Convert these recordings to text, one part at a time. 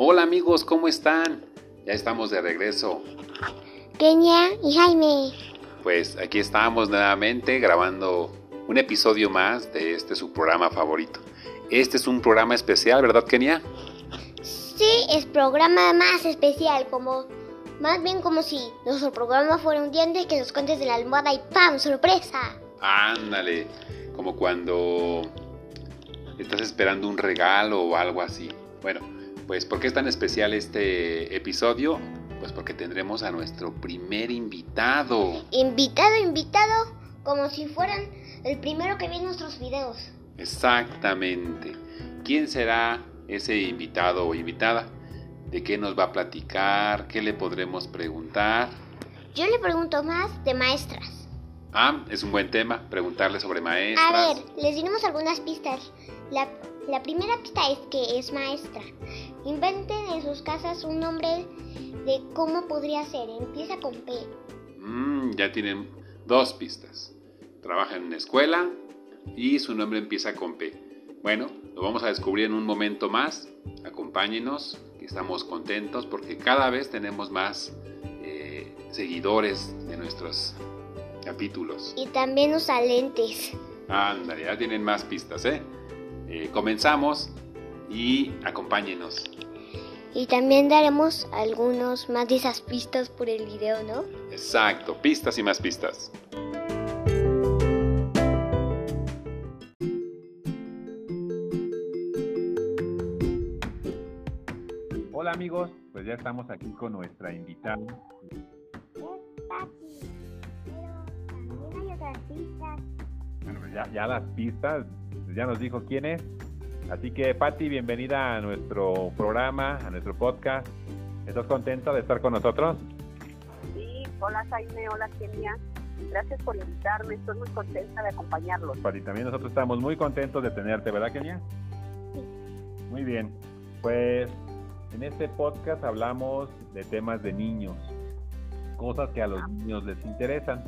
Hola amigos, ¿cómo están? Ya estamos de regreso. Kenia y Jaime. Pues aquí estamos nuevamente grabando un episodio más de este su programa favorito. Este es un programa especial, ¿verdad Kenia? Sí, es programa más especial, como más bien como si nuestro programa fuera un diente que nos cuentes de la almohada y ¡pam! ¡Sorpresa! Ándale, como cuando estás esperando un regalo o algo así. Bueno, pues ¿por qué es tan especial este episodio? Pues porque tendremos a nuestro primer invitado. Invitado, invitado, como si fueran el primero que ve nuestros videos. Exactamente. ¿Quién será ese invitado o invitada? ¿De qué nos va a platicar? ¿Qué le podremos preguntar? Yo le pregunto más de maestras. Ah, es un buen tema, preguntarle sobre maestras. A ver, les diremos algunas pistas. La, la primera pista es que es maestra. Inventen en sus casas un nombre de cómo podría ser. Empieza con P. Mm, ya tienen dos pistas. Trabaja en una escuela y su nombre empieza con P. Bueno, lo vamos a descubrir en un momento más. Acompáñenos, que estamos contentos porque cada vez tenemos más eh, seguidores de nuestros capítulos. Y también usa lentes. Ándale, ya tienen más pistas, ¿eh? Eh, comenzamos y acompáñenos. Y también daremos algunos más de esas pistas por el video, ¿no? Exacto, pistas y más pistas. Hola amigos, pues ya estamos aquí con nuestra invitada. Es Pati, pero también hay otras pistas. Bueno, pues ya, ya las pistas, ya nos dijo quién es. Así que Patti, bienvenida a nuestro programa, a nuestro podcast. ¿Estás contenta de estar con nosotros? Sí, hola Jaime, hola Kenia. Gracias por invitarme, estoy muy contenta de acompañarlos. Patti, también nosotros estamos muy contentos de tenerte, ¿verdad, Kenia? Sí. Muy bien, pues en este podcast hablamos de temas de niños, cosas que a los niños les interesan.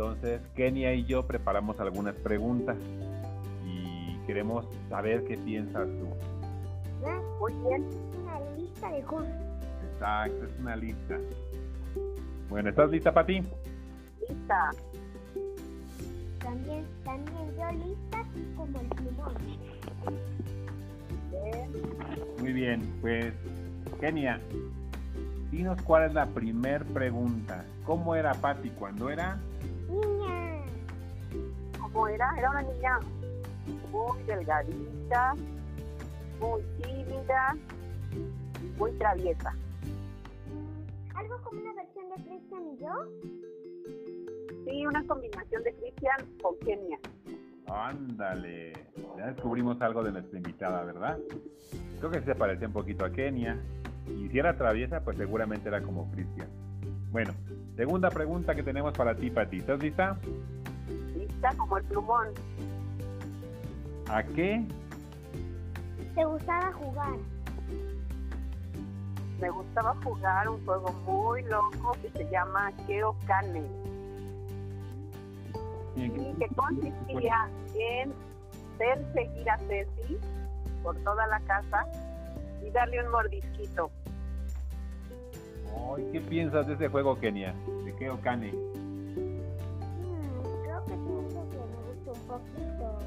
Entonces, Kenia y yo preparamos algunas preguntas y queremos saber qué piensas tú. Muy bien, Una lista de cosas. Exacto, es una lista. Bueno, ¿estás lista, Pati? lista. También, también yo lista como el plumón. Muy bien, pues Kenia, dinos cuál es la primer pregunta. ¿Cómo era Patti cuando era? ¿Cómo era? Era una niña muy delgadita, muy tímida muy traviesa. ¿Algo como una versión de Cristian y yo? Sí, una combinación de Cristian con Kenia. Ándale, ya descubrimos algo de nuestra invitada, ¿verdad? Creo que se parecía un poquito a Kenia. Y si era traviesa, pues seguramente era como Cristian. Bueno, segunda pregunta que tenemos para ti, Pati. ¿Estás lista? Como el plumón. ¿A qué? ¿Te gustaba jugar? Me gustaba jugar un juego muy loco que se llama Keokane. y en y que consistía en perseguir a Ceci por toda la casa y darle un mordisquito. Ay, ¿Qué piensas de ese juego, Kenia? ¿De qué Okane? Mm, creo que gusta un poquito.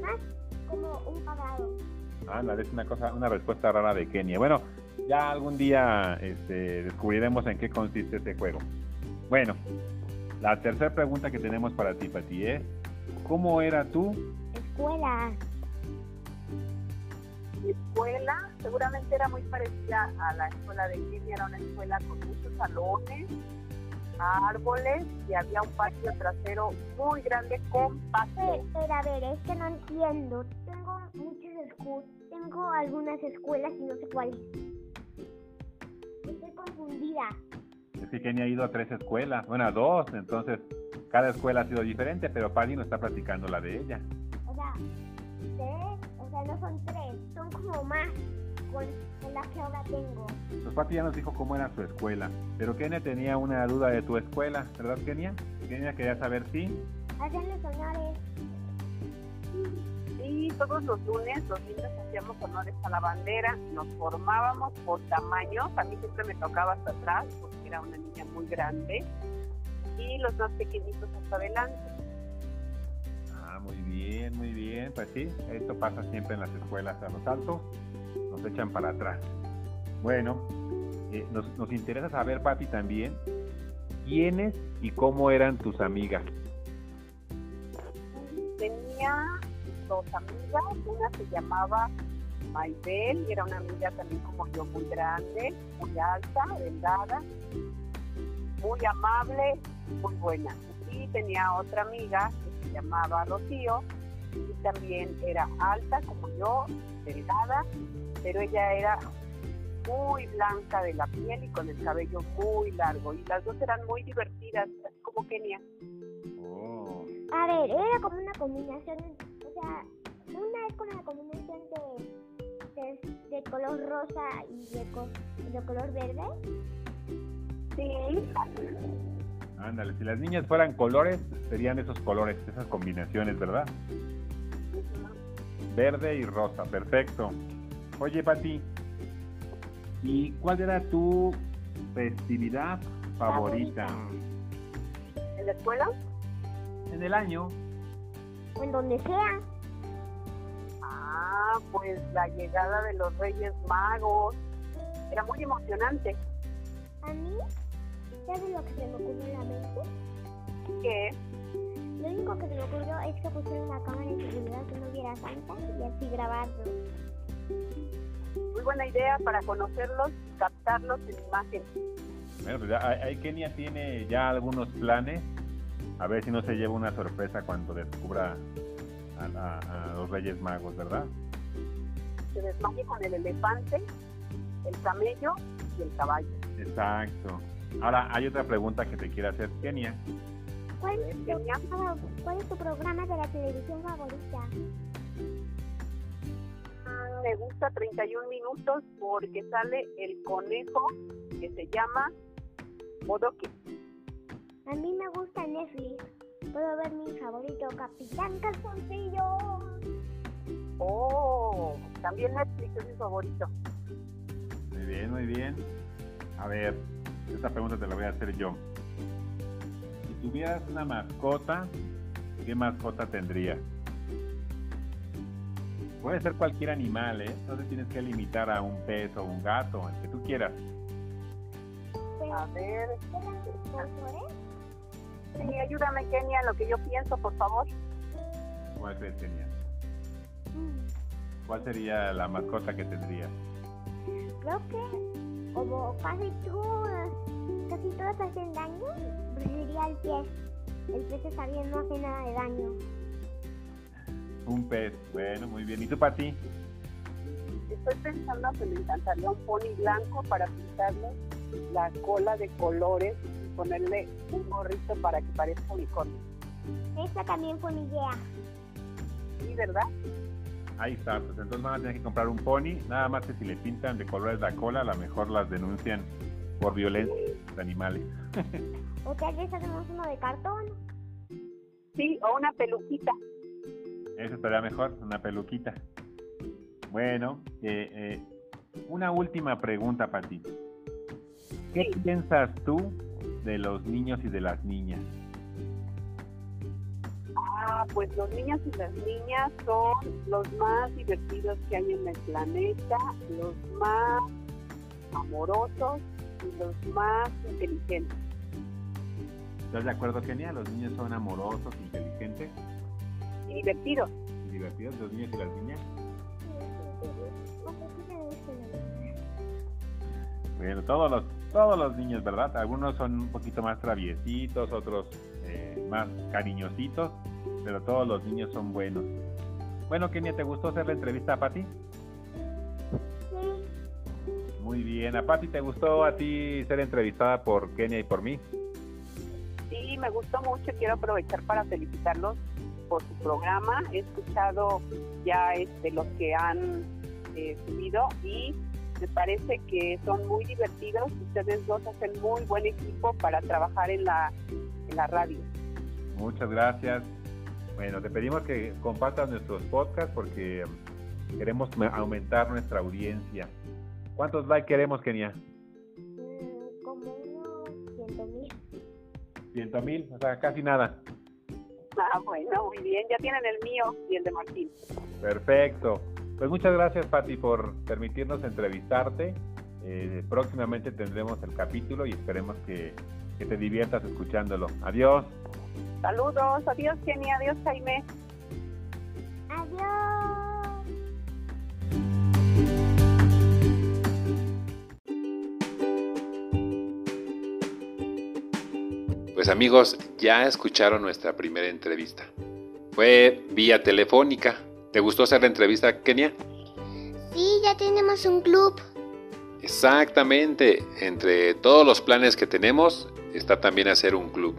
Más como un pagado. Ándale, es una cosa, una respuesta rara de Kenia. Bueno, ya algún día este, descubriremos en qué consiste este juego. Bueno, la tercera pregunta que tenemos para ti, Pati, es ¿cómo era tú? Escuela. Mi escuela seguramente era muy parecida a la escuela de Kenia, era una escuela con muchos salones, árboles y había un patio trasero muy grande con pasto. Pero, a ver, es que no entiendo. Tengo muchas escuelas. Tengo algunas escuelas y no sé cuáles. Estoy confundida. Es que Kenia ha ido a tres escuelas, bueno, a dos, entonces cada escuela ha sido diferente, pero Patti nos está platicando la de ella. No son tres, son como más con, con la que ahora tengo. Pues Pati ya nos dijo cómo era su escuela, pero Kenia tenía una duda de tu escuela, ¿verdad Kenia? Kenia quería saber si... Hacen los honores. Sí, todos los lunes los niños hacíamos honores a la bandera, nos formábamos por tamaño, a mí siempre me tocaba hasta atrás porque era una niña muy grande y los más pequeñitos hasta adelante. Muy bien, muy bien, pues sí, esto pasa siempre en las escuelas a los altos, nos echan para atrás. Bueno, eh, nos, nos interesa saber, Pati, también, quiénes y cómo eran tus amigas. Tenía dos amigas, una se llamaba Maybel y era una amiga también como yo muy grande, muy alta, delgada, muy amable, muy buena. Y tenía otra amiga que llamaba Rocío y también era alta como yo, delgada, pero ella era muy blanca de la piel y con el cabello muy largo. Y las dos eran muy divertidas, así como Kenia. Oh, A ver, era como una combinación, o sea, una es como una combinación de, de, de color rosa y de color verde. Sí, ándale, si las niñas fueran colores, serían esos colores, esas combinaciones, ¿verdad? Verde y rosa, perfecto. Oye, Pati, ¿y cuál era tu festividad favorita? en la escuela. En el año. En donde sea. Ah, pues la llegada de los Reyes Magos. Era muy emocionante. ¿Sabes lo que se me ocurrió en la mente? Que Lo único que se me ocurrió es que pusieron una cámara de seguridad que no viera Santa y así grabarlo. muy buena idea para conocerlos, captarlos en imagen. Bueno, pues ya, ahí ahí Kenia tiene ya algunos planes. A ver si no se lleva una sorpresa cuando descubra a, a- a los Reyes Magos, ¿verdad? Se desmaye con el elefante, el camello y el caballo. Exacto. Ahora, hay otra pregunta que te quiero hacer, Kenia. ¿Cuál es, tu, Kenia. ¿Cuál es tu programa de la televisión favorita? Mm, Me gusta 31 minutos porque sale el conejo que se llama Bodoque. A mí me gusta Netflix. Puedo ver mi favorito, Capitán Calzoncillo. Oh, también Netflix es mi favorito. Muy bien, muy bien. A ver, esta pregunta te la voy a hacer yo. Si tuvieras una mascota, ¿qué mascota tendrías? Puede ser cualquier animal, ¿eh? No te tienes que limitar a un pez o un gato, el que tú quieras. A ver, sí, ayúdame Kenia, lo que yo pienso, por favor. ¿Cuál crees, Kenia? Mm, ¿Cuál sería la mascota que tendrías? Creo que como casi todas, casi todas hacen daño, preferiría el pez. El pez está bien, no hace nada de daño. Un pez. Bueno, muy bien. ¿Y tú, Pati? Estoy pensando que me encantaría un pony blanco para pintarle la cola de colores y ponerle un gorrito para que parezca unicornio. Esta también fue mi idea. Sí, ¿verdad? Ahí está. Pues entonces van a tener que comprar un pony. Nada más que si le pintan de colores la cola, a lo mejor las denuncian por violencia de animales. O tal vez hacemos uno de cartón. Sí, o una peluquita. Eso estaría mejor, una peluquita. Bueno, eh, eh, una última pregunta para ti. ¿Qué Sí. piensas tú de los niños y de las niñas? Ah, pues los niños y las niñas son los más divertidos que hay en el planeta, los más amorosos y los más inteligentes. ¿Estás de acuerdo, Kenia? Los niños son amorosos, inteligentes Y divertidos. y divertidos, los niños y las niñas. Bueno, todos los, todos los niños, ¿verdad? Algunos son un poquito más traviesitos, otros eh, más cariñositos, pero todos los niños son buenos. Bueno, Kenia, ¿te gustó hacer la entrevista a Pati? Sí, Muy bien. ¿A Pati te gustó a ti ser entrevistada por Kenia y por mí? Sí, me gustó mucho. Quiero aprovechar para felicitarlos por su programa. He escuchado ya este, los que han eh, subido y me parece que son muy divertidos. Ustedes dos hacen muy buen equipo para trabajar en la, en la radio. Muchas gracias. Bueno, te pedimos que compartas nuestros podcasts porque queremos aumentar nuestra audiencia. ¿Cuántos likes queremos, Kenia? Mm, como unos ciento mil. Ciento mil, o sea, casi nada. Ah, bueno, muy bien, ya tienen el mío y el de Martín. Perfecto. Pues muchas gracias, Pati, por permitirnos entrevistarte. Eh, próximamente tendremos el capítulo y esperemos que, que te diviertas escuchándolo. Adiós. Saludos, adiós Kenny, adiós Jaime. Adiós. Pues amigos, ya escucharon nuestra primera entrevista. Fue vía telefónica. ¿Te gustó hacer la entrevista, Kenia? Sí, ya tenemos un club. Exactamente. Entre todos los planes que tenemos está también hacer un club.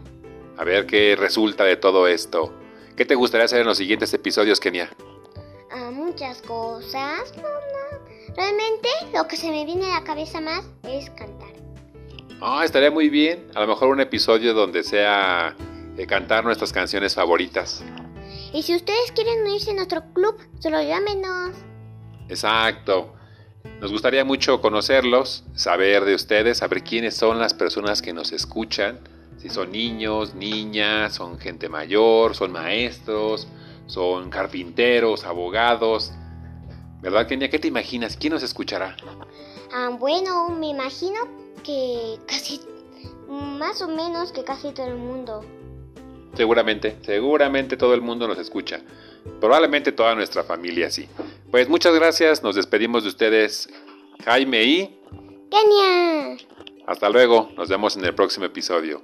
A ver qué resulta de todo esto. ¿Qué te gustaría hacer en los siguientes episodios, Kenia? Ah, muchas cosas. Realmente lo que se me viene a la cabeza más es cantar. Ah, estaría muy bien. A lo mejor un episodio donde sea de cantar nuestras canciones favoritas. Y si ustedes quieren unirse a nuestro club, solo llámenos. Exacto. Nos gustaría mucho conocerlos, saber de ustedes, saber quiénes son las personas que nos escuchan si son niños, niñas, son gente mayor, son maestros, son carpinteros, abogados. ¿Verdad, Kenia? ¿Qué te imaginas? ¿Quién nos escuchará? Ah, bueno, me imagino que casi, más o menos que casi todo el mundo. Seguramente, seguramente todo el mundo nos escucha. Probablemente toda nuestra familia sí. Pues muchas gracias, nos despedimos de ustedes, Jaime y... Kenia. Hasta luego, nos vemos en el próximo episodio.